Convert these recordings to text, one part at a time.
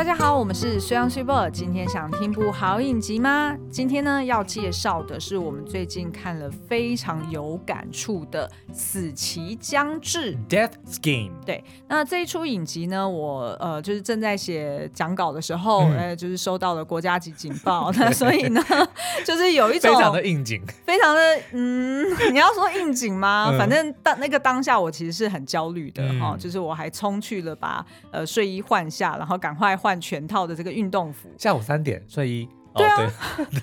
大家好，我们是虽阳虽播。今天想听部好影集吗？今天呢要介绍的是我们最近看了非常有感触的《死期将至》（Death Scheme）。对，那这一出影集呢，我呃就是正在写讲稿的时候，嗯、呃就是收到了国家级警报，那所以呢 就是有一种非常的应景，非常的嗯，你要说应景吗？嗯、反正当那个当下我其实是很焦虑的哈、嗯哦，就是我还冲去了把呃睡衣换下，然后赶快换。换全套的这个运动服，下午三点睡衣。对啊，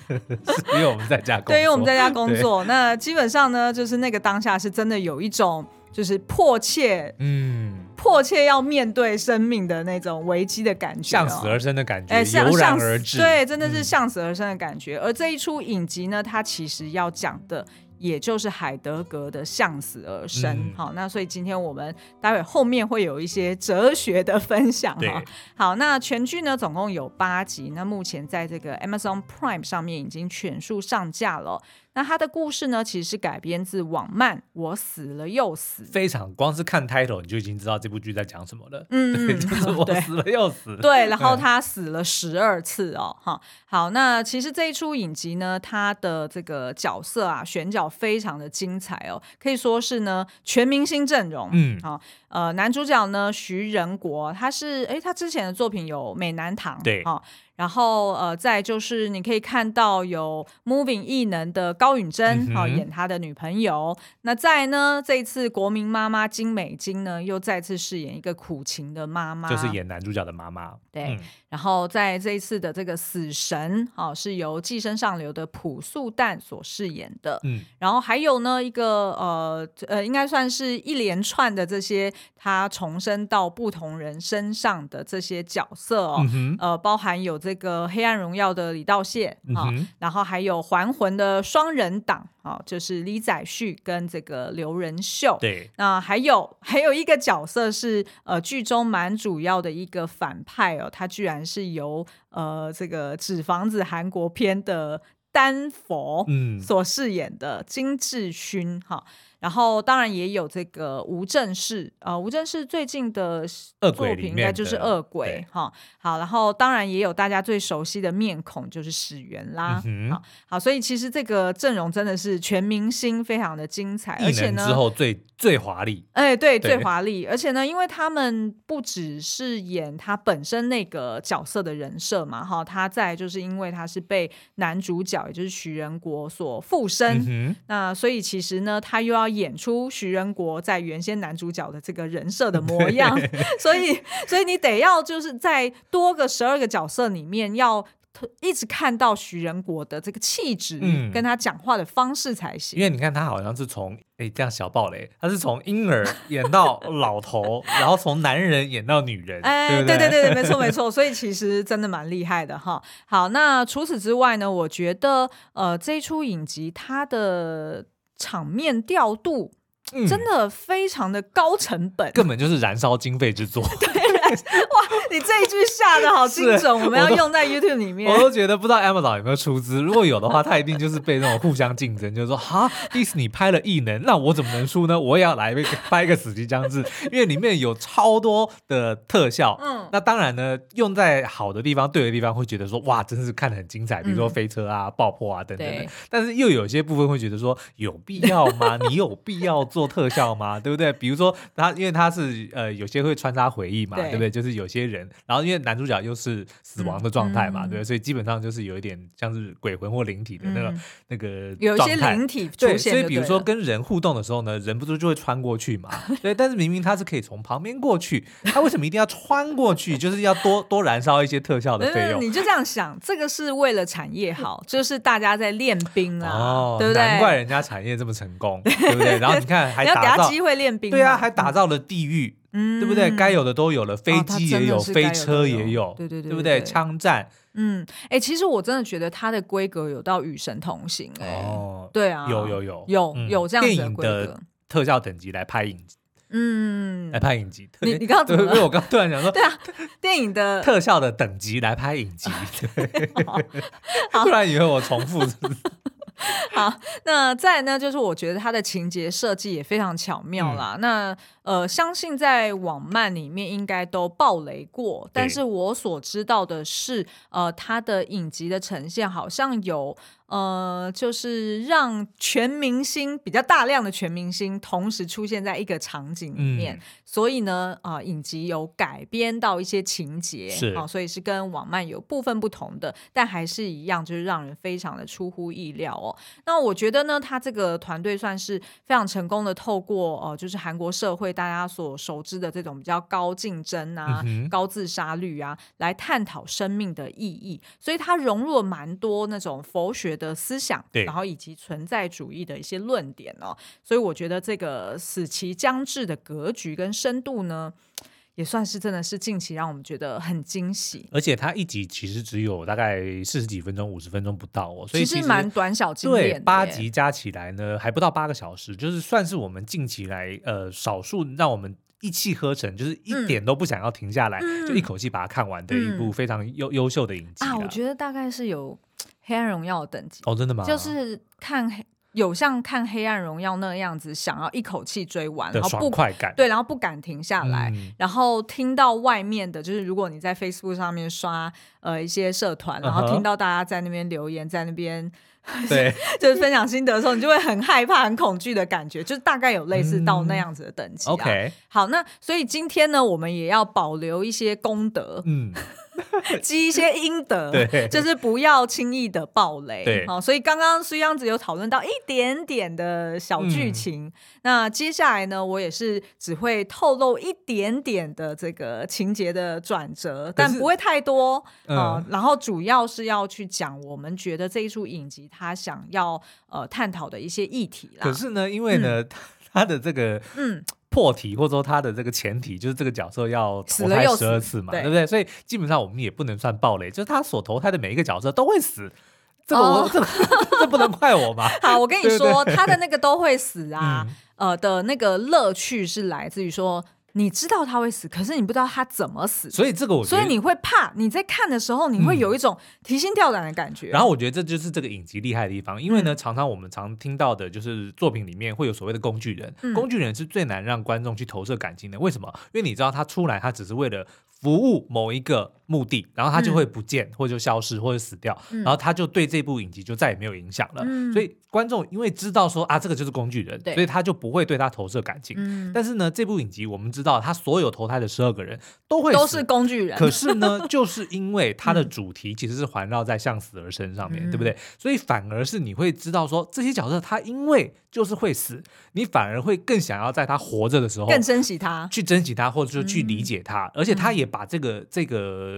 因为我们在家工作，对，因为我们在家工作。那基本上呢，就是那个当下是真的有一种就是迫切，嗯，迫切要面对生命的那种危机的感觉，向死而生的感觉，油然而至。对，真的是向死而生的感觉。嗯、而这一出影集呢，它其实要讲的。也就是海德格的向死而生，嗯、好，那所以今天我们待会后面会有一些哲学的分享哈。好，那全剧呢总共有八集，那目前在这个 Amazon Prime 上面已经全数上架了。那他的故事呢，其实是改编自网漫《我死了又死》，非常光是看 title 你就已经知道这部剧在讲什么了。嗯，对，就是我死了又死。对，然后他死了十二次哦，哈。好，那其实这一出影集呢，他的这个角色啊，选角非常的精彩哦，可以说是呢全明星阵容。嗯，好，呃，男主角呢徐仁国，他是哎，他之前的作品有《美男堂》对，哈。然后呃，再就是你可以看到有 Moving 异能的高允贞，好、嗯哦、演他的女朋友。那再呢，这一次国民妈妈金美京呢，又再次饰演一个苦情的妈妈，就是演男主角的妈妈。对，嗯、然后在这一次的这个死神，哦，是由寄生上流的朴素旦所饰演的。嗯，然后还有呢，一个呃呃，应该算是一连串的这些他重生到不同人身上的这些角色哦，呃，包含有。这个《黑暗荣耀》的李道谢啊，然后还有《还魂》的双人档啊，就是李宰旭跟这个刘仁秀。对，那还有还有一个角色是呃剧中蛮主要的一个反派哦，他居然是由呃这个《纸房子》韩国片的丹佛嗯所饰演的金智勋哈。然后当然也有这个吴正式，呃，吴正式最近的作品应该就是《恶鬼》哈。好，然后当然也有大家最熟悉的面孔，就是始源啦。嗯、好，好，所以其实这个阵容真的是全明星，非常的精彩，而且呢，之后最最华丽。哎，对，对最华丽，而且呢，因为他们不只是演他本身那个角色的人设嘛，哈，他在就是因为他是被男主角也就是徐仁国所附身，嗯、那所以其实呢，他又要演出徐仁国在原先男主角的这个人设的模样，所以所以你得要就是在多个十二个角色里面要一直看到徐仁国的这个气质，嗯，跟他讲话的方式才行。因为你看他好像是从哎这样小暴雷，他是从婴儿演到老头，然后从男人演到女人，哎，对，对，对对对对，没错没错，所以其实真的蛮厉害的哈。好，那除此之外呢，我觉得呃这一出影集它的。场面调度真的非常的高成本，嗯、根本就是燃烧经费之作。对。哇，你这一句下的好精准，我们要用在 YouTube 里面。我都觉得不知道 Amazon 有没有出资，如果有的话，他一定就是被那种互相竞争，就是说，哈，迪士尼拍了异能，那我怎么能输呢？我也要来拍一个死机将至，因为里面有超多的特效。嗯，那当然呢，用在好的地方、对的地方，会觉得说，哇，真是看得很精彩，比如说飞车啊、爆破啊等等的。但是又有些部分会觉得说，有必要吗？你有必要做特效吗？对不对？比如说他，因为他是呃，有些会穿插回忆嘛，对。对，就是有些人，然后因为男主角又是死亡的状态嘛，嗯、对，所以基本上就是有一点像是鬼魂或灵体的那个、嗯、那个有一些灵体出现，所以比如说跟人互动的时候呢，人不是就会穿过去嘛？对，但是明明他是可以从旁边过去，他为什么一定要穿过去？就是要多多燃烧一些特效的费用？你就这样想，这个是为了产业好，就是大家在练兵啊，哦、对不对？难怪人家产业这么成功，对不对？然后你看还打造机会练兵，对啊，还打造了地狱。嗯，对不对？该有的都有了，飞机也有，飞车也有，对对对，对不对？枪战，嗯，哎，其实我真的觉觉得它的规格有到与神同行，哎，哦，对啊，有有有有有这样子的规格，特效等级来拍影集，嗯，来拍影集，你你刚刚怎么？因为我刚突然想说，对啊，电影的 特效的等级来拍影集，对，突然以为我重复。好，那再呢，就是我觉得它的情节设计也非常巧妙啦。嗯、那呃，相信在网漫里面应该都爆雷过，但是我所知道的是，呃，它的影集的呈现好像有。呃，就是让全明星比较大量的全明星同时出现在一个场景里面，嗯、所以呢，啊、呃，影集有改编到一些情节，是啊、呃，所以是跟网漫有部分不同的，但还是一样，就是让人非常的出乎意料哦。那我觉得呢，他这个团队算是非常成功的，透过呃，就是韩国社会大家所熟知的这种比较高竞争啊、嗯、高自杀率啊，来探讨生命的意义，所以它融入了蛮多那种佛学的思想，对，然后以及存在主义的一些论点哦，所以我觉得这个死期将至的格局跟深度呢，也算是真的是近期让我们觉得很惊喜。而且它一集其实只有大概四十几分钟、五十分钟不到哦，所以其实蛮短小精炼。对，八集加起来呢，还不到八个小时，就是算是我们近期来呃少数让我们一气呵成，就是一点都不想要停下来，嗯、就一口气把它看完的一部非常优优秀的影集啊。我觉得大概是有。黑暗荣耀的等级。哦，真的吗？就是看黑有像看黑暗荣耀那样子，想要一口气追完，然后不快感，对，然后不敢停下来，嗯、然后听到外面的，就是如果你在 Facebook 上面刷呃一些社团，然后听到大家在那边留言，在那边 对，就是分享心得的时候，你就会很害怕、很恐惧的感觉，就是大概有类似到那样子的等级、啊。OK，好，那所以今天呢，我们也要保留一些功德，嗯。积一些阴德，对，就是不要轻易的暴雷。对，好，所以刚刚水样子有讨论到一点点的小剧情，嗯、那接下来呢，我也是只会透露一点点的这个情节的转折，但不会太多。嗯，然后主要是要去讲我们觉得这一出影集他想要呃探讨的一些议题啦。可是呢，因为呢，他、嗯、的这个嗯。破题或者说他的这个前提就是这个角色要投胎十二次嘛，对，对不对？所以基本上我们也不能算暴雷，就是他所投胎的每一个角色都会死，这个我、哦、这这不能怪我吧。好，我跟你说，对对他的那个都会死啊，嗯、呃的那个乐趣是来自于说。你知道他会死，可是你不知道他怎么死，所以这个我觉得，所以你会怕。你在看的时候，你会有一种提心吊胆的感觉。嗯。然后我觉得这就是这个影集厉害的地方，因为呢，常常我们常听到的就是作品里面会有所谓的工具人，嗯、工具人是最难让观众去投射感情的。为什么？因为你知道他出来，他只是为了。服务某一个目的，然后他就会不见，嗯、或者就消失，或者死掉，嗯、然后他就对这部影集就再也没有影响了。嗯、所以观众因为知道说啊，这个就是工具人，对所以他就不会对他投射感情。嗯、但是呢，这部影集我们知道，他所有投胎的十二个人都会，都是工具人。可是呢，就是因为他的主题其实是环绕在向死而生上面，嗯、对不对？所以反而是你会知道说，这些角色他因为就是会死，你反而会更想要在他活着的时候更珍惜他，去珍惜他，或者说去理解他，嗯、而且他也。把这个这个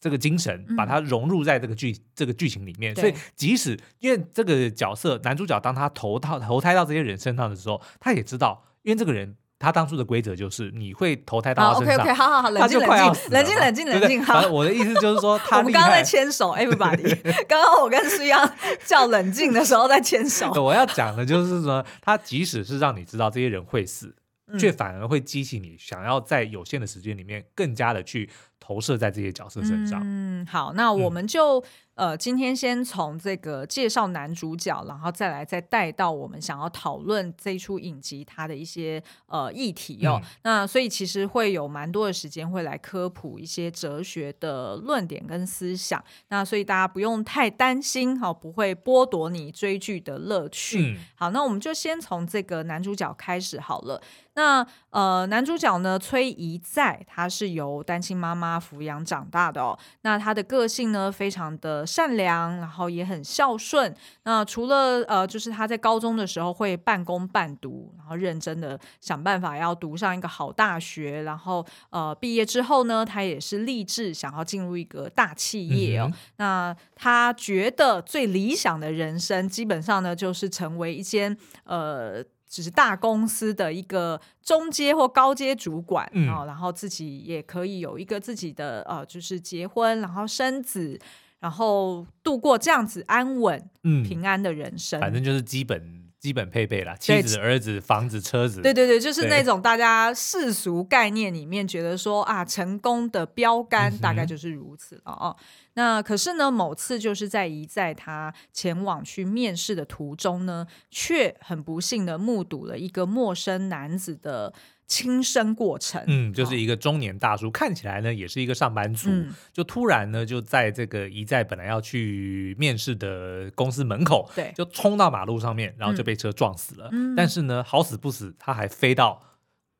这个精神，把它融入在这个剧、嗯、这个剧情里面，所以即使因为这个角色男主角当他投到投胎到这些人身上的时候，他也知道，因为这个人他当初的规则就是你会投胎到他身上。OK OK，好好好，冷静冷静冷静冷静冷静。好，我的意思就是说，他 我们刚刚在牵手，Everybody。刚刚我跟思阳叫冷静的时候在牵手。我要讲的就是说，他即使是让你知道这些人会死。却反而会激起你想要在有限的时间里面更加的去投射在这些角色身上。嗯，好，那我们就、嗯、呃，今天先从这个介绍男主角，然后再来再带到我们想要讨论这一出影集它的一些呃议题哦。嗯、那所以其实会有蛮多的时间会来科普一些哲学的论点跟思想。那所以大家不用太担心哈、哦，不会剥夺你追剧的乐趣。嗯、好，那我们就先从这个男主角开始好了。那呃，男主角呢，崔宜在，他是由单亲妈妈抚养长大的哦。那他的个性呢，非常的善良，然后也很孝顺。那除了呃，就是他在高中的时候会半工半读，然后认真的想办法要读上一个好大学。然后呃，毕业之后呢，他也是立志想要进入一个大企业哦。嗯、那他觉得最理想的人生，基本上呢，就是成为一间呃。只是大公司的一个中阶或高阶主管啊，嗯、然后自己也可以有一个自己的呃，就是结婚，然后生子，然后度过这样子安稳、嗯、平安的人生。反正就是基本。基本配备啦，妻子、儿子、房子、车子。对对对，就是那种大家世俗概念里面觉得说啊，成功的标杆大概就是如此了哦。嗯、那可是呢，某次就是在一在他前往去面试的途中呢，却很不幸的目睹了一个陌生男子的。轻生过程，嗯，就是一个中年大叔，哦、看起来呢也是一个上班族，嗯、就突然呢就在这个一在本来要去面试的公司门口，对，就冲到马路上面，然后就被车撞死了。嗯、但是呢，好死不死，他还飞到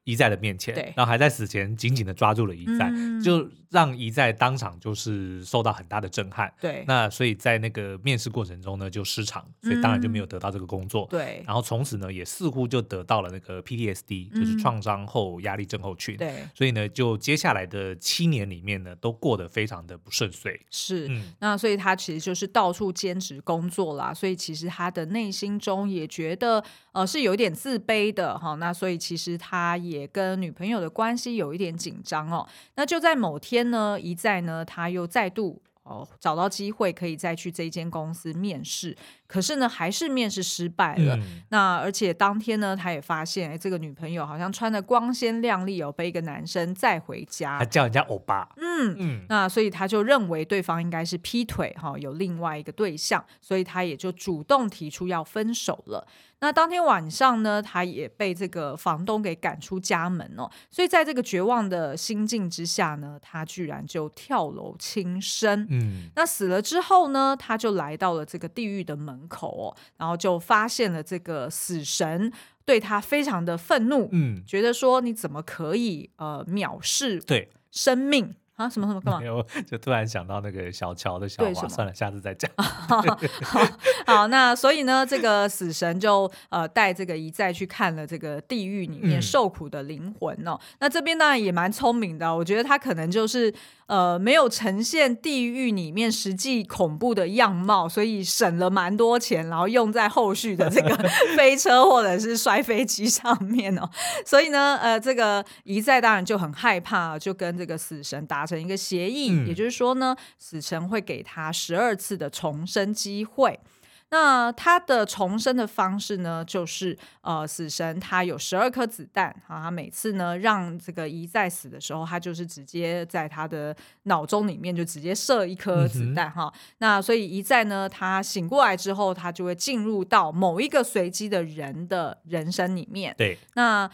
一在的面前，对然后还在死前紧紧的抓住了一在，嗯、就让一在当场就是受到很大的震撼。对，那所以在那个面试过程中呢，就失常，所以当然就没有得到这个工作。嗯、对，然后从此呢，也似乎就得到了那个 PTSD，就是创伤后压力症候群。对、嗯，所以呢，就接下来的七年里面呢，都过得非常的不顺遂。是，嗯、那所以他其实就是到处兼职工作啦。所以其实他的内心中也觉得呃是有点自卑的哈。那所以其实他也。也跟女朋友的关系有一点紧张哦，那就在某天呢，一再呢，他又再度哦找到机会可以再去这间公司面试。可是呢，还是面试失败了。嗯、那而且当天呢，他也发现，哎，这个女朋友好像穿的光鲜亮丽哦，被一个男生载回家，他叫人家欧巴。嗯嗯，嗯那所以他就认为对方应该是劈腿哈、哦，有另外一个对象，所以他也就主动提出要分手了。那当天晚上呢，他也被这个房东给赶出家门哦。所以在这个绝望的心境之下呢，他居然就跳楼轻生。嗯，那死了之后呢，他就来到了这个地狱的门口哦，然后就发现了这个死神对他非常的愤怒，嗯，觉得说你怎么可以呃藐视对生命啊？什么什么干嘛？没有，就突然想到那个小乔的笑话，算了，下次再讲。好，好，那所以呢，这个死神就呃带这个一再去看了这个地狱里面受苦的灵魂哦。嗯、那这边当然也蛮聪明的，我觉得他可能就是。呃，没有呈现地狱里面实际恐怖的样貌，所以省了蛮多钱，然后用在后续的这个 飞车或者是摔飞机上面哦。所以呢，呃，这个一再当然就很害怕，就跟这个死神达成一个协议，嗯、也就是说呢，死神会给他十二次的重生机会。那他的重生的方式呢，就是呃，死神他有十二颗子弹啊，他每次呢让这个一在死的时候，他就是直接在他的脑中里面就直接射一颗子弹哈。那所以一在呢，他醒过来之后，他就会进入到某一个随机的人的人生里面。对，那。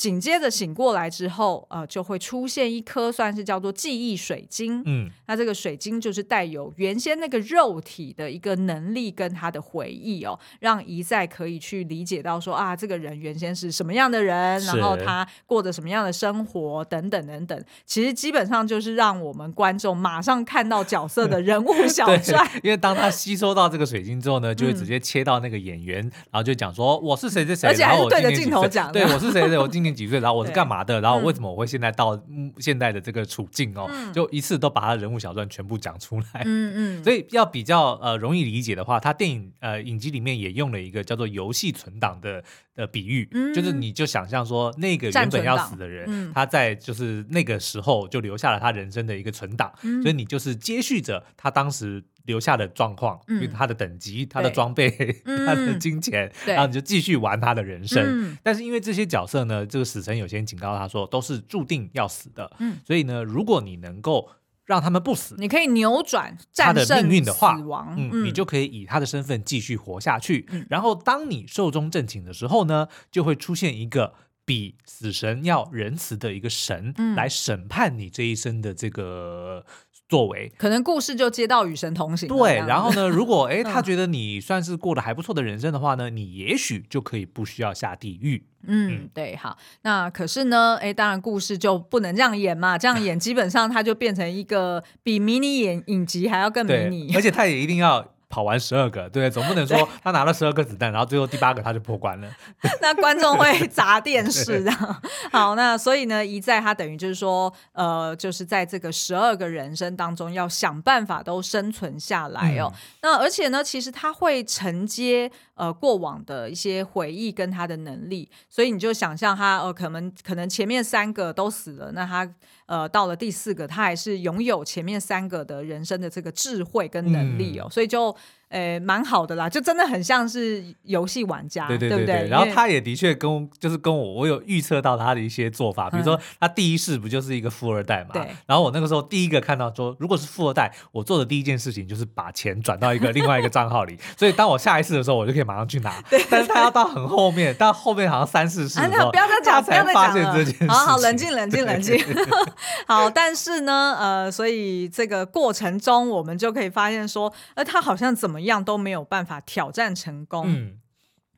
紧接着醒过来之后，呃，就会出现一颗算是叫做记忆水晶。嗯，那这个水晶就是带有原先那个肉体的一个能力跟他的回忆哦，让一再可以去理解到说啊，这个人原先是什么样的人，然后他过着什么样的生活等等等等。其实基本上就是让我们观众马上看到角色的人物小 传。因为当他吸收到这个水晶之后呢，就会直接切到那个演员，嗯、然后就讲说我是谁谁谁，而且还是对着镜头讲，对，我是谁谁，我今年几岁，然后我是干嘛的，然后为什么我会现在到现在的这个处境哦，嗯、就一次都把他人物小传全部讲出来。嗯嗯，所以要比较呃容易理解的话，他电影呃影集里面也用了一个叫做游戏存档的的比喻，嗯、就是你就想象说那个原本要死的人，嗯、他在就是那个时候就留下了他人生的一个存档，嗯、所以你就是接续着他当时。留下的状况，因为他的等级、他的装备、他的金钱，然后你就继续玩他的人生。但是因为这些角色呢，这个死神有先警告他说，都是注定要死的。所以呢，如果你能够让他们不死，你可以扭转他的命运的话，嗯，你就可以以他的身份继续活下去。然后当你寿终正寝的时候呢，就会出现一个比死神要仁慈的一个神来审判你这一生的这个。作为可能故事就接到与神同行。对，然后呢，如果哎他觉得你算是过得还不错的人生的话呢，你也许就可以不需要下地狱。嗯，嗯对，好，那可是呢，哎，当然故事就不能这样演嘛，这样演基本上它就变成一个比迷你演影集还要更迷你，而且它也一定要。跑完十二个，对，总不能说他拿了十二个子弹，然后最后第八个他就破关了。那观众会砸电视的。好，那所以呢，一再他等于就是说，呃，就是在这个十二个人生当中，要想办法都生存下来哦。嗯、那而且呢，其实他会承接呃过往的一些回忆跟他的能力，所以你就想象他呃可能可能前面三个都死了，那他。呃，到了第四个，他还是拥有前面三个的人生的这个智慧跟能力哦，嗯、所以就呃，蛮好的啦，就真的很像是游戏玩家，对对对？然后他也的确跟就是跟我，我有预测到他的一些做法，比如说他第一世不就是一个富二代嘛？对。然后我那个时候第一个看到说，如果是富二代，我做的第一件事情就是把钱转到一个另外一个账号里，所以当我下一次的时候，我就可以马上去拿。对。但是他要到很后面，到后面好像三四世不要再讲，不要再讲了。发现这件事情。好好冷静，冷静，冷静。好，但是呢，呃，所以这个过程中，我们就可以发现说，呃，他好像怎么样都没有办法挑战成功，嗯，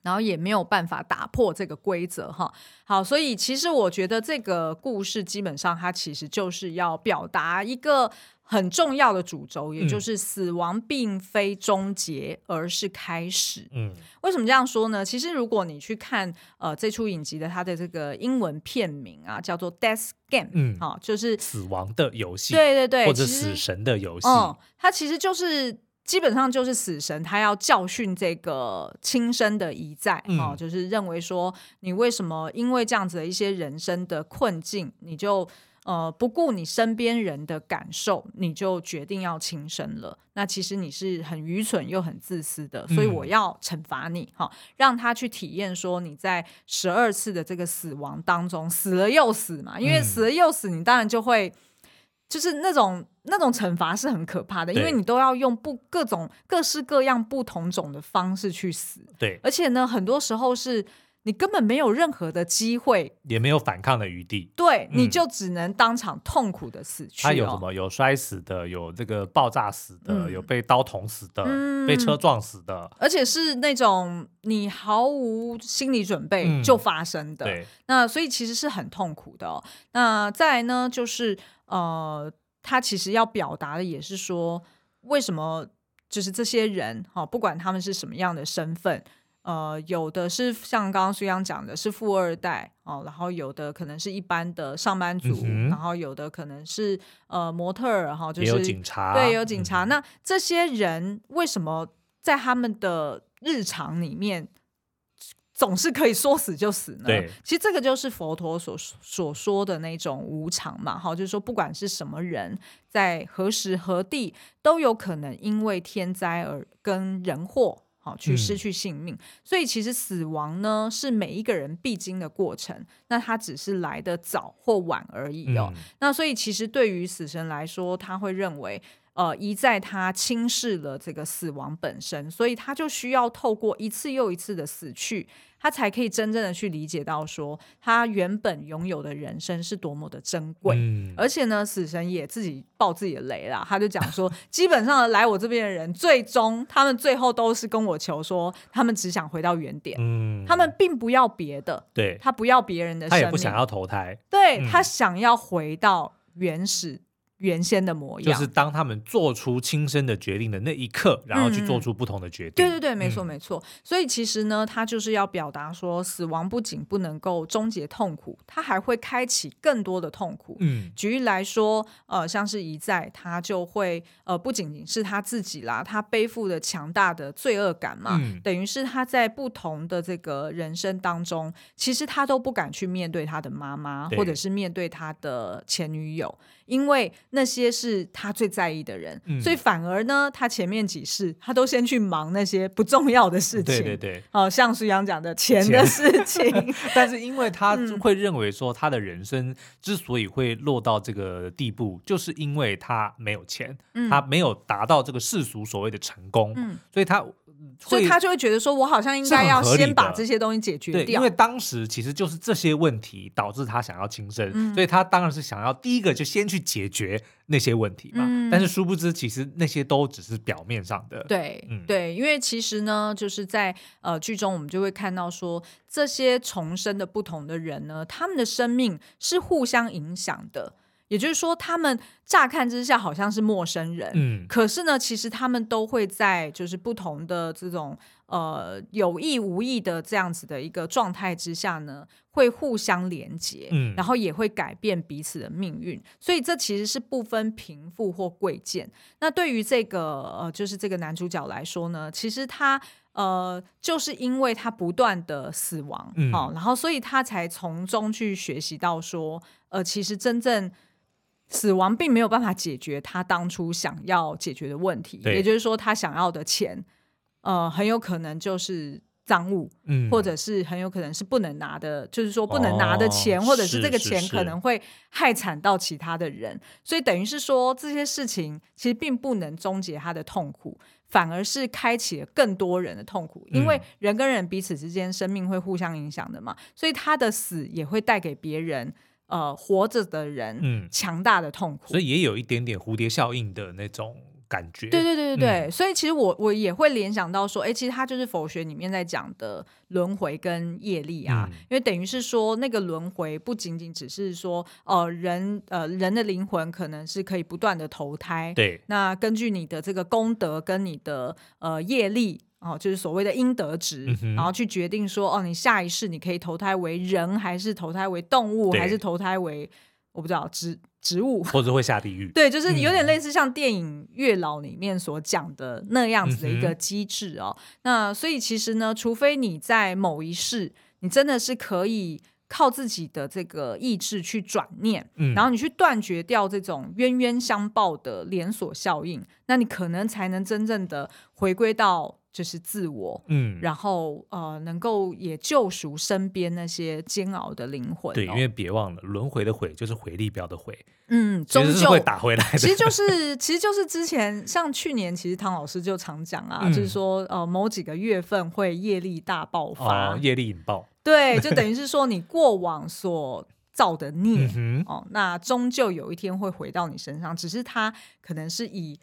然后也没有办法打破这个规则，哈。好，所以其实我觉得这个故事基本上它其实就是要表达一个很重要的主轴，也就是死亡并非终结，而是开始。嗯，为什么这样说呢？其实如果你去看呃这出影集的它的这个英文片名啊，叫做《Death Game》，嗯，好，就是死亡的游戏，对对对，或者死神的游戏，嗯，它其实就是。基本上就是死神，他要教训这个轻生的遗在哦、就是认为说，你为什么因为这样子的一些人生的困境，你就呃不顾你身边人的感受，你就决定要轻生了？那其实你是很愚蠢又很自私的，所以我要惩罚你哈、嗯啊，让他去体验说你在十二次的这个死亡当中死了又死嘛，因为死了又死，你当然就会。就是那种那种惩罚是很可怕的，因为你都要用不各种各式各样不同种的方式去死。对，而且呢，很多时候是你根本没有任何的机会，也没有反抗的余地。对，嗯、你就只能当场痛苦的死去、哦。他有什么？有摔死的，有这个爆炸死的，嗯、有被刀捅死的，嗯、被车撞死的，而且是那种你毫无心理准备就发生的。嗯、对，那所以其实是很痛苦的、哦。那再来呢，就是。呃，他其实要表达的也是说，为什么就是这些人哈，不管他们是什么样的身份，呃，有的是像刚刚苏央讲的是富二代哦，然后有的可能是一般的上班族，嗯、然后有的可能是呃模特儿哈，就是有警察，对，有警察。嗯、那这些人为什么在他们的日常里面？总是可以说死就死呢？对，其实这个就是佛陀所所说的那种无常嘛。好，就是说不管是什么人，在何时何地都有可能因为天灾而跟人祸好去失去性命。嗯、所以其实死亡呢是每一个人必经的过程，那他只是来的早或晚而已哦。嗯、那所以其实对于死神来说，他会认为。呃，一在他轻视了这个死亡本身，所以他就需要透过一次又一次的死去，他才可以真正的去理解到说，他原本拥有的人生是多么的珍贵。嗯、而且呢，死神也自己爆自己的雷了，他就讲说，基本上来我这边的人，最终他们最后都是跟我求说，他们只想回到原点，嗯、他们并不要别的，对，他不要别人的生命，他也不想要投胎，对、嗯、他想要回到原始。原先的模样，就是当他们做出轻生的决定的那一刻，然后去做出不同的决定。嗯、对对对，没错没错。所以其实呢，他就是要表达说，死亡不仅不能够终结痛苦，他还会开启更多的痛苦。嗯，举例来说，呃，像是一再，他就会呃，不仅仅是他自己啦，他背负的强大的罪恶感嘛，嗯、等于是他在不同的这个人生当中，其实他都不敢去面对他的妈妈，或者是面对他的前女友。因为那些是他最在意的人，嗯、所以反而呢，他前面几世他都先去忙那些不重要的事情。对对对，好、哦、像苏阳讲的钱的事情。但是因为他会认为说，他的人生之所以会落到这个地步，就是因为他没有钱，嗯、他没有达到这个世俗所谓的成功，嗯、所以他。所以他就会觉得说，我好像应该要先把这些东西解决掉。对，因为当时其实就是这些问题导致他想要轻生，嗯、所以他当然是想要第一个就先去解决那些问题嘛。嗯、但是殊不知，其实那些都只是表面上的。对，嗯、对，因为其实呢，就是在呃剧中我们就会看到说，这些重生的不同的人呢，他们的生命是互相影响的。也就是说，他们乍看之下好像是陌生人，嗯，可是呢，其实他们都会在就是不同的这种呃有意无意的这样子的一个状态之下呢，会互相连接，嗯，然后也会改变彼此的命运。所以这其实是不分贫富或贵贱。那对于这个呃，就是这个男主角来说呢，其实他呃，就是因为他不断的死亡，嗯，好，然后所以他才从中去学习到说，呃，其实真正。死亡并没有办法解决他当初想要解决的问题，也就是说，他想要的钱呃，很有可能就是赃物，嗯，或者是很有可能是不能拿的，就是说不能拿的钱，哦、或者是这个钱可能会害惨到其他的人，所以等于是说这些事情其实并不能终结他的痛苦。反而是开启了更多人的痛苦，因为人跟人彼此之间生命会互相影响的嘛，所以他的死也会带给别人，呃，活着的人强大的痛苦，所以也有一点点蝴蝶效应的那种。感觉。对对对对对，嗯、所以其实我我也会联想到说，哎，其实它就是佛学里面在讲的轮回跟业力啊，嗯、因为等于是说那个轮回不仅仅只是说，呃，人呃人的灵魂可能是可以不断的投胎，对，那根据你的这个功德跟你的呃业力哦、呃，就是所谓的应得值，嗯、然后去决定说，哦，你下一世你可以投胎为人，还是投胎为动物，对还是投胎为我不知道植植物，或者会下地狱。对，就是有点类似像电影《月老》里面所讲的那样子的一个机制哦。嗯、那所以其实呢，除非你在某一世，你真的是可以靠自己的这个意志去转念，嗯、然后你去断绝掉这种冤冤相报的连锁效应，那你可能才能真正的回归到。就是自我，嗯，然后呃，能够也救赎身边那些煎熬的灵魂，哦。对，因为别忘了，轮回的回就是回力标的回，嗯，终究会打回来的。其实就是，其实就是之前像去年，其实汤老师就常讲啊，嗯、就是说呃，某几个月份会业力大爆发，哦、业力引爆。对，就等于是说你过往所造的孽，嗯、哦，那终究有一天会回到你身上，只是它可能是以。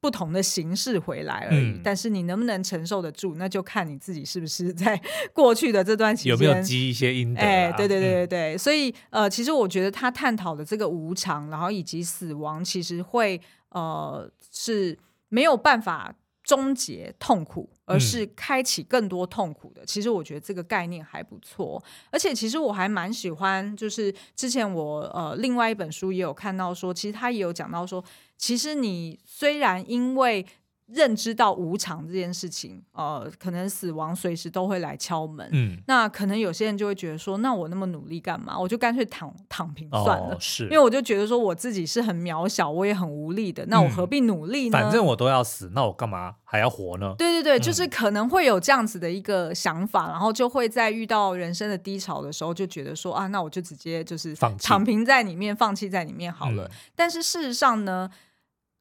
不同的形式回来而已，嗯、但是你能不能承受得住，那就看你自己是不是在过去的这段期间有没有积一些阴德、啊。哎，对对对对对，嗯、所以呃，其实我觉得他探讨的这个无常，然后以及死亡，其实会呃是没有办法终结痛苦，而是开启更多痛苦的。嗯、其实我觉得这个概念还不错，而且其实我还蛮喜欢，就是之前我呃另外一本书也有看到说，其实他也有讲到说。其实你虽然因为认知到无常这件事情，呃，可能死亡随时都会来敲门，嗯，那可能有些人就会觉得说，那我那么努力干嘛？我就干脆躺躺平算了，哦、是，因为我就觉得说我自己是很渺小，我也很无力的，那我何必努力呢？反正我都要死，那我干嘛还要活呢？对对对，就是可能会有这样子的一个想法，嗯、然后就会在遇到人生的低潮的时候，就觉得说啊，那我就直接就是躺平在里面，放弃在里面好了。嗯、但是事实上呢？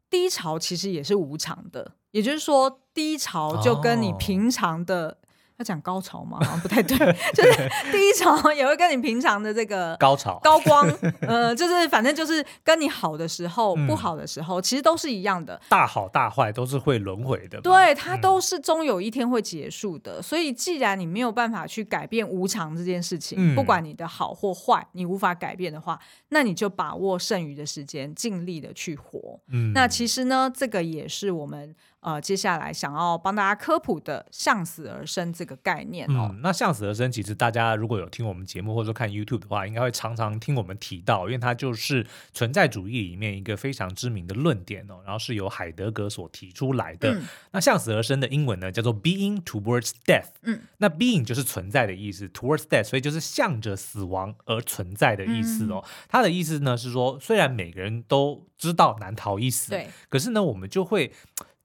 低潮其实也是无常的，也就是说，低潮就跟你平常的。哦要讲高潮吗？好像不太对，就是低潮也会跟你平常的这个高潮、高光，呃，就是反正就是跟你好的时候、嗯、不好的时候，其实都是一样的。大好大坏都是会轮回的，对，它都是终有一天会结束的。嗯、所以，既然你没有办法去改变无常这件事情，嗯、不管你的好或坏，你无法改变的话，那你就把握剩余的时间，尽力的去活。嗯，那其实呢，这个也是我们。呃，接下来想要帮大家科普的“向死而生”这个概念哦。嗯，那“向死而生”其实大家如果有听我们节目或者说看 YouTube 的话，应该会常常听我们提到，因为它就是存在主义里面一个非常知名的论点哦。然后是由海德格所提出来的。嗯、那“向死而生”的英文呢，叫做 “being towards death”。嗯，那 “being” 就是存在的意思，“towards death”，所以就是向着死亡而存在的意思哦。它、嗯、的意思呢是说，虽然每个人都知道难逃一死，对，可是呢，我们就会。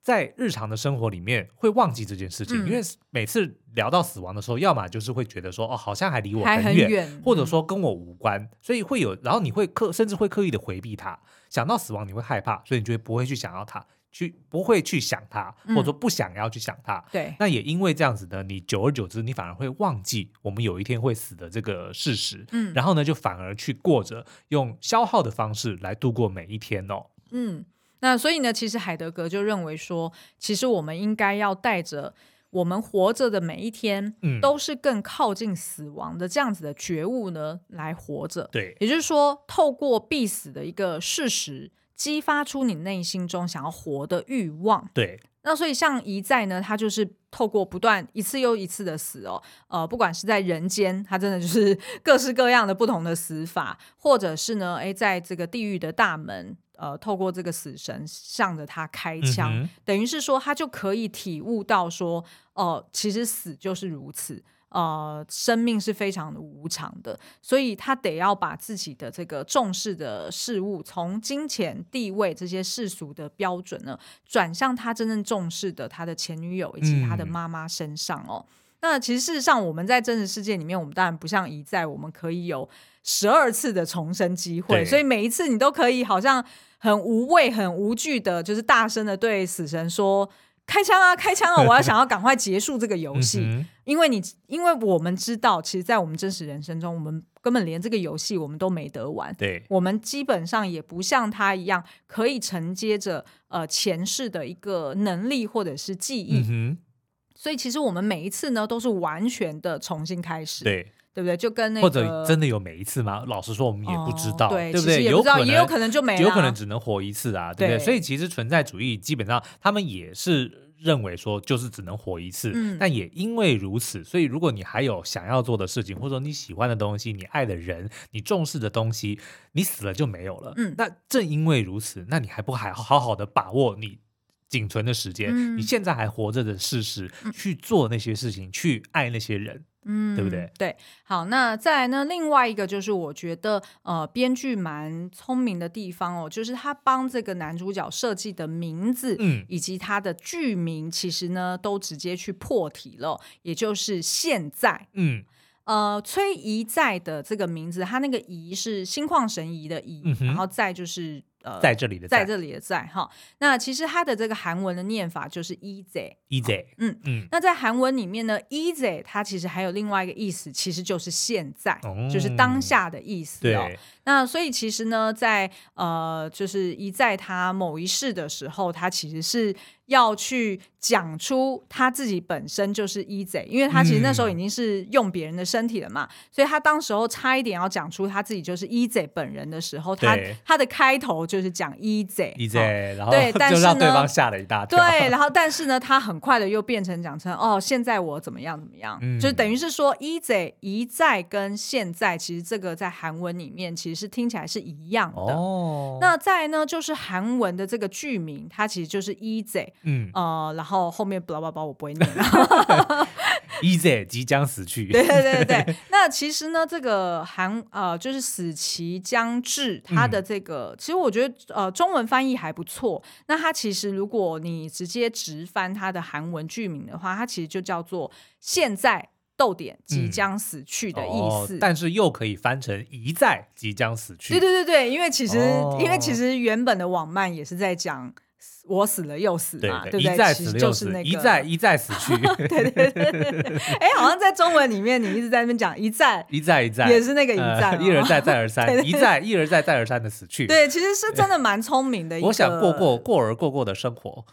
在日常的生活里面会忘记这件事情，嗯、因为每次聊到死亡的时候，要么就是会觉得说哦，好像还离我很远，很远或者说跟我无关，嗯、所以会有，然后你会刻，甚至会刻意的回避它。想到死亡，你会害怕，所以你就会不会去想要它，去不会去想它，或者说不想要去想它。嗯、对，那也因为这样子呢，你久而久之，你反而会忘记我们有一天会死的这个事实。嗯，然后呢，就反而去过着用消耗的方式来度过每一天哦。嗯。那所以呢，其实海德格就认为说，其实我们应该要带着我们活着的每一天，嗯，都是更靠近死亡的这样子的觉悟呢，来活着。对，也就是说，透过必死的一个事实，激发出你内心中想要活的欲望。对。那所以像一再呢，他就是透过不断一次又一次的死哦，呃，不管是在人间，他真的就是 各式各样的不同的死法，或者是呢，诶，在这个地狱的大门。呃，透过这个死神向着他开枪，嗯、等于是说他就可以体悟到说，哦、呃，其实死就是如此呃，生命是非常的无常的，所以他得要把自己的这个重视的事物，从金钱、地位这些世俗的标准呢，转向他真正重视的他的前女友以及他的妈妈身上哦。嗯、那其实事实上，我们在真实世界里面，我们当然不像一再，我们可以有十二次的重生机会，所以每一次你都可以好像很无畏、很无惧的，就是大声的对死神说。开枪啊！开枪啊！我要想要赶快结束这个游戏，嗯、因为你，因为我们知道，其实，在我们真实人生中，我们根本连这个游戏我们都没得玩。对，我们基本上也不像他一样，可以承接着呃前世的一个能力或者是记忆。嗯、所以，其实我们每一次呢，都是完全的重新开始。对。对不对？就跟那个，或者真的有每一次吗？老实说，我们也不知道，哦、对，对不对？有可能也有可能就没了，有可能只能活一次啊，对不对？对，所以其实存在主义基本上他们也是认为说，就是只能活一次。嗯，但也因为如此，所以如果你还有想要做的事情，或者说你喜欢的东西、你爱的人、你重视的东西，你死了就没有了。嗯，那正因为如此，那你还不还好好的把握你仅存的时间？嗯、你现在还活着的事实，去做那些事情，去爱那些人。嗯，对不对？对，好，那再来呢？另外一个就是我觉得，呃，编剧蛮聪明的地方哦，就是他帮这个男主角设计的名字，嗯，以及他的剧名，其实呢，都直接去破题了，也就是现在，嗯，呃，崔怡在的这个名字，他那个怡是心旷神怡的怡，嗯、然后再就是。呃，在这里的在，在这里的在哈，那其实它的这个韩文的念法就是 easy，easy，嗯嗯。那在韩文里面呢，easy 它其实还有另外一个意思，其实就是现在，嗯、就是当下的意思哦。对那所以其实呢，在呃，就是一在他某一世的时候，他其实是。要去讲出他自己本身就是 easy，因为他其实那时候已经是用别人的身体了嘛，嗯、所以他当时候差一点要讲出他自己就是 easy 本人的时候，他他的开头就是讲 easy，easy，、哦、然后对，但是对方吓了一大跳。对，然后但是呢，他很快的又变成讲成哦，现在我怎么样怎么样，嗯、就是等于是说 easy 一再跟现在，其实这个在韩文里面其实是听起来是一样的。哦，那再呢，就是韩文的这个剧名，它其实就是 easy。嗯呃，然后后后面巴拉巴拉我不会念了。Easy 即将死去。对对对对，那其实呢，这个韩呃就是死期将至，它的这个、嗯、其实我觉得呃中文翻译还不错。那它其实如果你直接直翻它的韩文剧名的话，它其实就叫做现在逗点即将死去的意思、嗯哦。但是又可以翻成一再即将死去。对对对对，因为其实、哦、因为其实原本的网漫也是在讲。我死了又死嘛，对不对？一再死又死，一再一再死去。对对对，哎，好像在中文里面，你一直在那边讲一再一 再一再，也是那个 一再，一而再再而三，一再一而再再而三的死去。对，其实是真的蛮聪明的。我想过过过而过过的生活。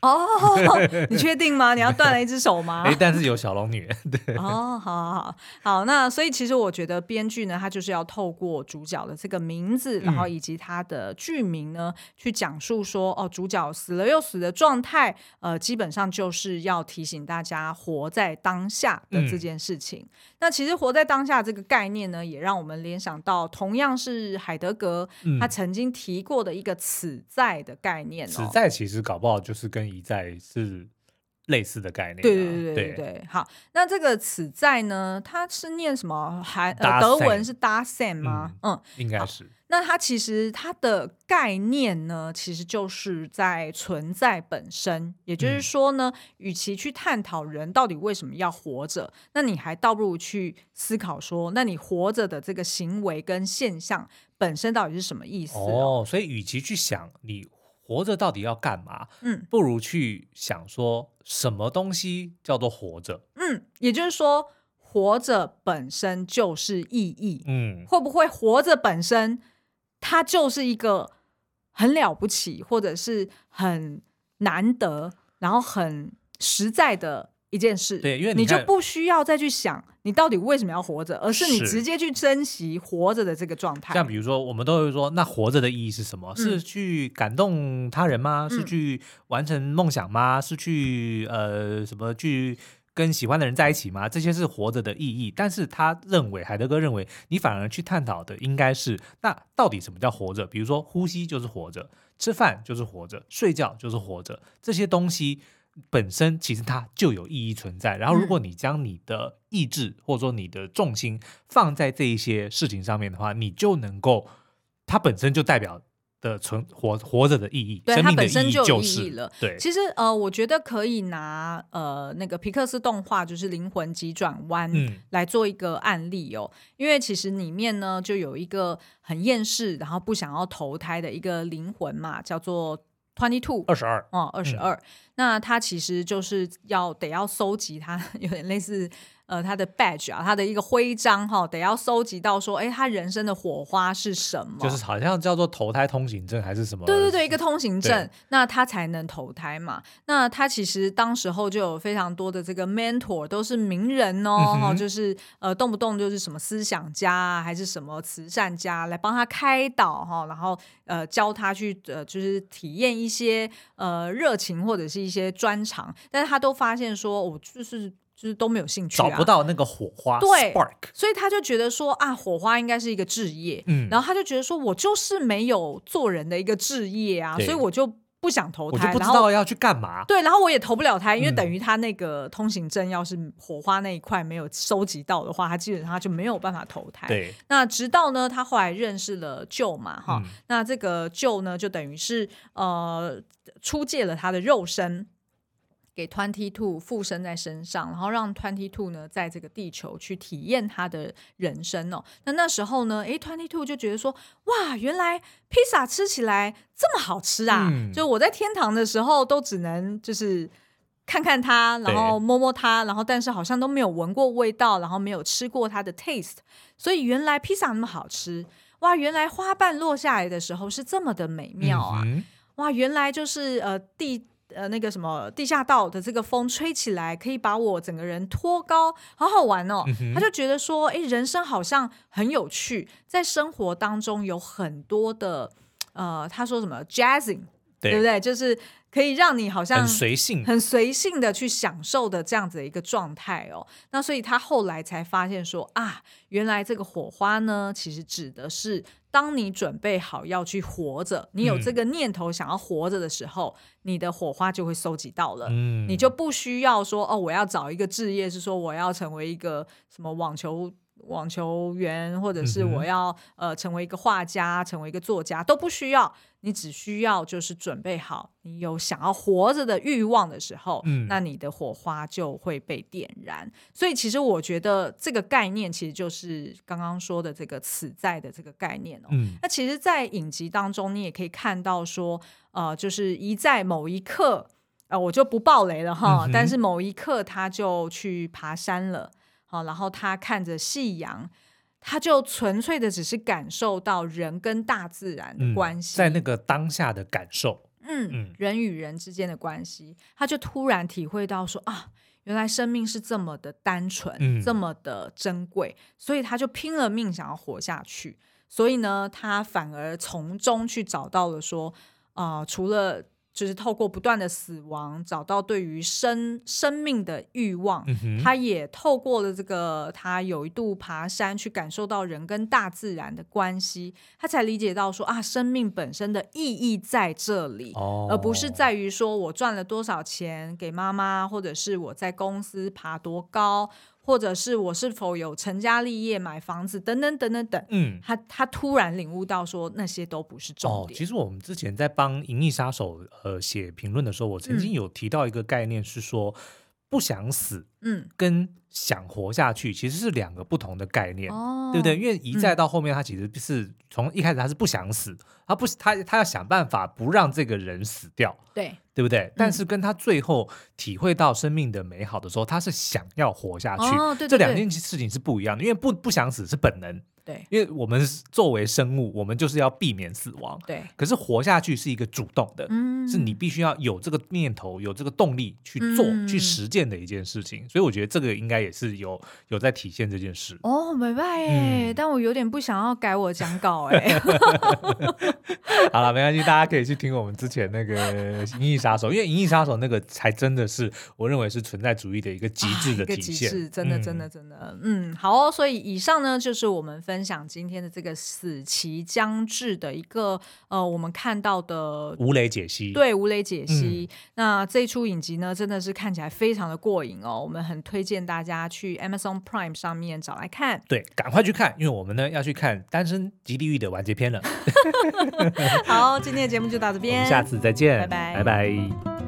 哦，你确定吗？你要断了一只手吗？哎，但是有小龙女。对。哦，好好好，好，那所以其实我觉得编剧呢，他就是要透过主角的这个名字，然后以及他的剧名呢，嗯、去讲述说，哦，主角死了又死的状态，呃，基本上就是要提醒大家活在当下的这件事情。嗯、那其实活在当下这个概念呢，也让我们联想到同样是海德格、嗯、他曾经提过的一个“此在”的概念、哦。此在其实搞不好就是跟一在是类似的概念，对对对对对。好，那这个此在呢，它是念什么？还呃德文是 Dasein 吗？嗯，应该是。那它其实它的概念呢，其实就是在存在本身。也就是说呢，与其去探讨人到底为什么要活着，那你还倒不如去思考说，那你活着的这个行为跟现象本身到底是什么意思？哦，所以与其去想你。活着到底要干嘛？嗯，不如去想说什么东西叫做活着。嗯，也就是说，活着本身就是意义。嗯，会不会活着本身它就是一个很了不起，或者是很难得，然后很实在的一件事？对，因为你，你就不需要再去想。你到底为什么要活着？而是你直接去珍惜活着的这个状态。像比如说，我们都会说，那活着的意义是什么？嗯、是去感动他人吗？嗯、是去完成梦想吗？是去呃什么去跟喜欢的人在一起吗？这些是活着的意义。但是他认为，海德哥认为，你反而去探讨的应该是，那到底什么叫活着？比如说，呼吸就是活着，吃饭就是活着，睡觉就是活着，这些东西。本身其实它就有意义存在。然后，如果你将你的意志或者说你的重心放在这一些事情上面的话，你就能够，它本身就代表。的存活活着的意义，对，它本身就有意义了。对，其实呃，我觉得可以拿呃那个皮克斯动画，就是《灵魂急转弯》来做一个案例哦。嗯、因为其实里面呢，就有一个很厌世，然后不想要投胎的一个灵魂嘛，叫做 Twenty Two 二十二哦，二十二。那他其实就是要得要搜集它，有点类似。呃，他的 badge 啊，他的一个徽章哈，得要收集到说，哎，他人生的火花是什么？就是好像叫做投胎通行证还是什么？对对对，一个通行证，那他才能投胎嘛。那他其实当时候就有非常多的这个 mentor，都是名人哦，嗯、就是呃，动不动就是什么思想家啊，还是什么慈善家来帮他开导哈，然后呃教他去呃就是体验一些呃热情或者是一些专长，但是他都发现说，我就是。就是都没有兴趣、啊，找不到那个火花，对，spark，所以他就觉得说啊，火花应该是一个置业，嗯，然后他就觉得说，我就是没有做人的一个置业啊，所以我就不想投胎，我就不知道要去干嘛，对，然后我也投不了胎，因为等于他那个通行证要是火花那一块没有收集到的话，他基本上他就没有办法投胎，对。那直到呢，他后来认识了 Joe 嘛，哈、嗯，那这个 Joe 呢，就等于是呃出借了他的肉身。给 Twenty Two 附身在身上，然后让 Twenty Two 呢在这个地球去体验他的人生哦。那那时候呢，诶，Twenty Two 就觉得说，哇，原来披萨吃起来这么好吃啊！嗯、就我在天堂的时候都只能就是看看它，然后摸摸它，然后但是好像都没有闻过味道，然后没有吃过它的 taste。所以原来披萨那么好吃，哇！原来花瓣落下来的时候是这么的美妙啊！嗯、哇！原来就是呃地。呃，那个什么地下道的这个风吹起来，可以把我整个人托高，好好玩哦。嗯、他就觉得说，哎，人生好像很有趣，在生活当中有很多的，呃，他说什么 jazzing，对，对不对？就是。可以让你好像很随性、很随性的去享受的这样子的一个状态哦。那所以他后来才发现说啊，原来这个火花呢，其实指的是当你准备好要去活着，你有这个念头想要活着的时候，嗯、你的火花就会收集到了。嗯，你就不需要说哦，我要找一个置业，是说我要成为一个什么网球。网球员，或者是我要、嗯、呃成为一个画家，成为一个作家都不需要，你只需要就是准备好，你有想要活着的欲望的时候，嗯，那你的火花就会被点燃。所以其实我觉得这个概念其实就是刚刚说的这个此在的这个概念哦。嗯，那其实，在影集当中，你也可以看到说，呃，就是一在某一刻，呃，我就不爆雷了哈，嗯、但是某一刻他就去爬山了。好，然后他看着夕阳，他就纯粹的只是感受到人跟大自然的关系，嗯、在那个当下的感受，嗯，嗯人与人之间的关系，他就突然体会到说啊，原来生命是这么的单纯，嗯、这么的珍贵，所以他就拼了命想要活下去。所以呢，他反而从中去找到了说，啊、呃，除了。就是透过不断的死亡，找到对于生生命的欲望。嗯、他也透过了这个，他有一度爬山去感受到人跟大自然的关系，他才理解到说啊，生命本身的意义在这里，哦、而不是在于说我赚了多少钱给妈妈，或者是我在公司爬多高。或者是我是否有成家立业、买房子等等等等等，嗯，他他突然领悟到说那些都不是重点。哦，其实我们之前在帮《银翼杀手》呃写评论的时候，我曾经有提到一个概念是说，嗯、不想死，嗯，跟想活下去其实是两个不同的概念，哦、对不对？因为一再到后面，他其实是从一开始他是不想死，他不他他要想办法不让这个人死掉，对。对不对？但是跟他最后体会到生命的美好的时候，他是想要活下去。哦、对对对，这两件事情是不一样的，因为不不想死是本能。对，因为我们作为生物，我们就是要避免死亡。对，可是活下去是一个主动的，嗯，是你必须要有这个念头、有这个动力去做、嗯、去实践的一件事情。所以我觉得这个应该也是有有在体现这件事。哦，明白哎，嗯、但我有点不想要改我讲稿哎。好了，没关系，大家可以去听我们之前那个《银翼杀手》，因为《银翼杀手》那个才真的是我认为是存在主义的一个极致的体现，是真的，真的，真的，嗯，好哦。所以以上呢，就是我们分享今天的这个死期将至的一个呃，我们看到的吴磊解析，对，吴磊解析。嗯、那这一出影集呢，真的是看起来非常的过瘾哦，我们很推荐大家去 Amazon Prime 上面找来看，对，赶快去看，因为我们呢要去看《单身即地狱》的完结篇了。好，今天的节目就到这边，我们下次再见，拜拜，拜拜。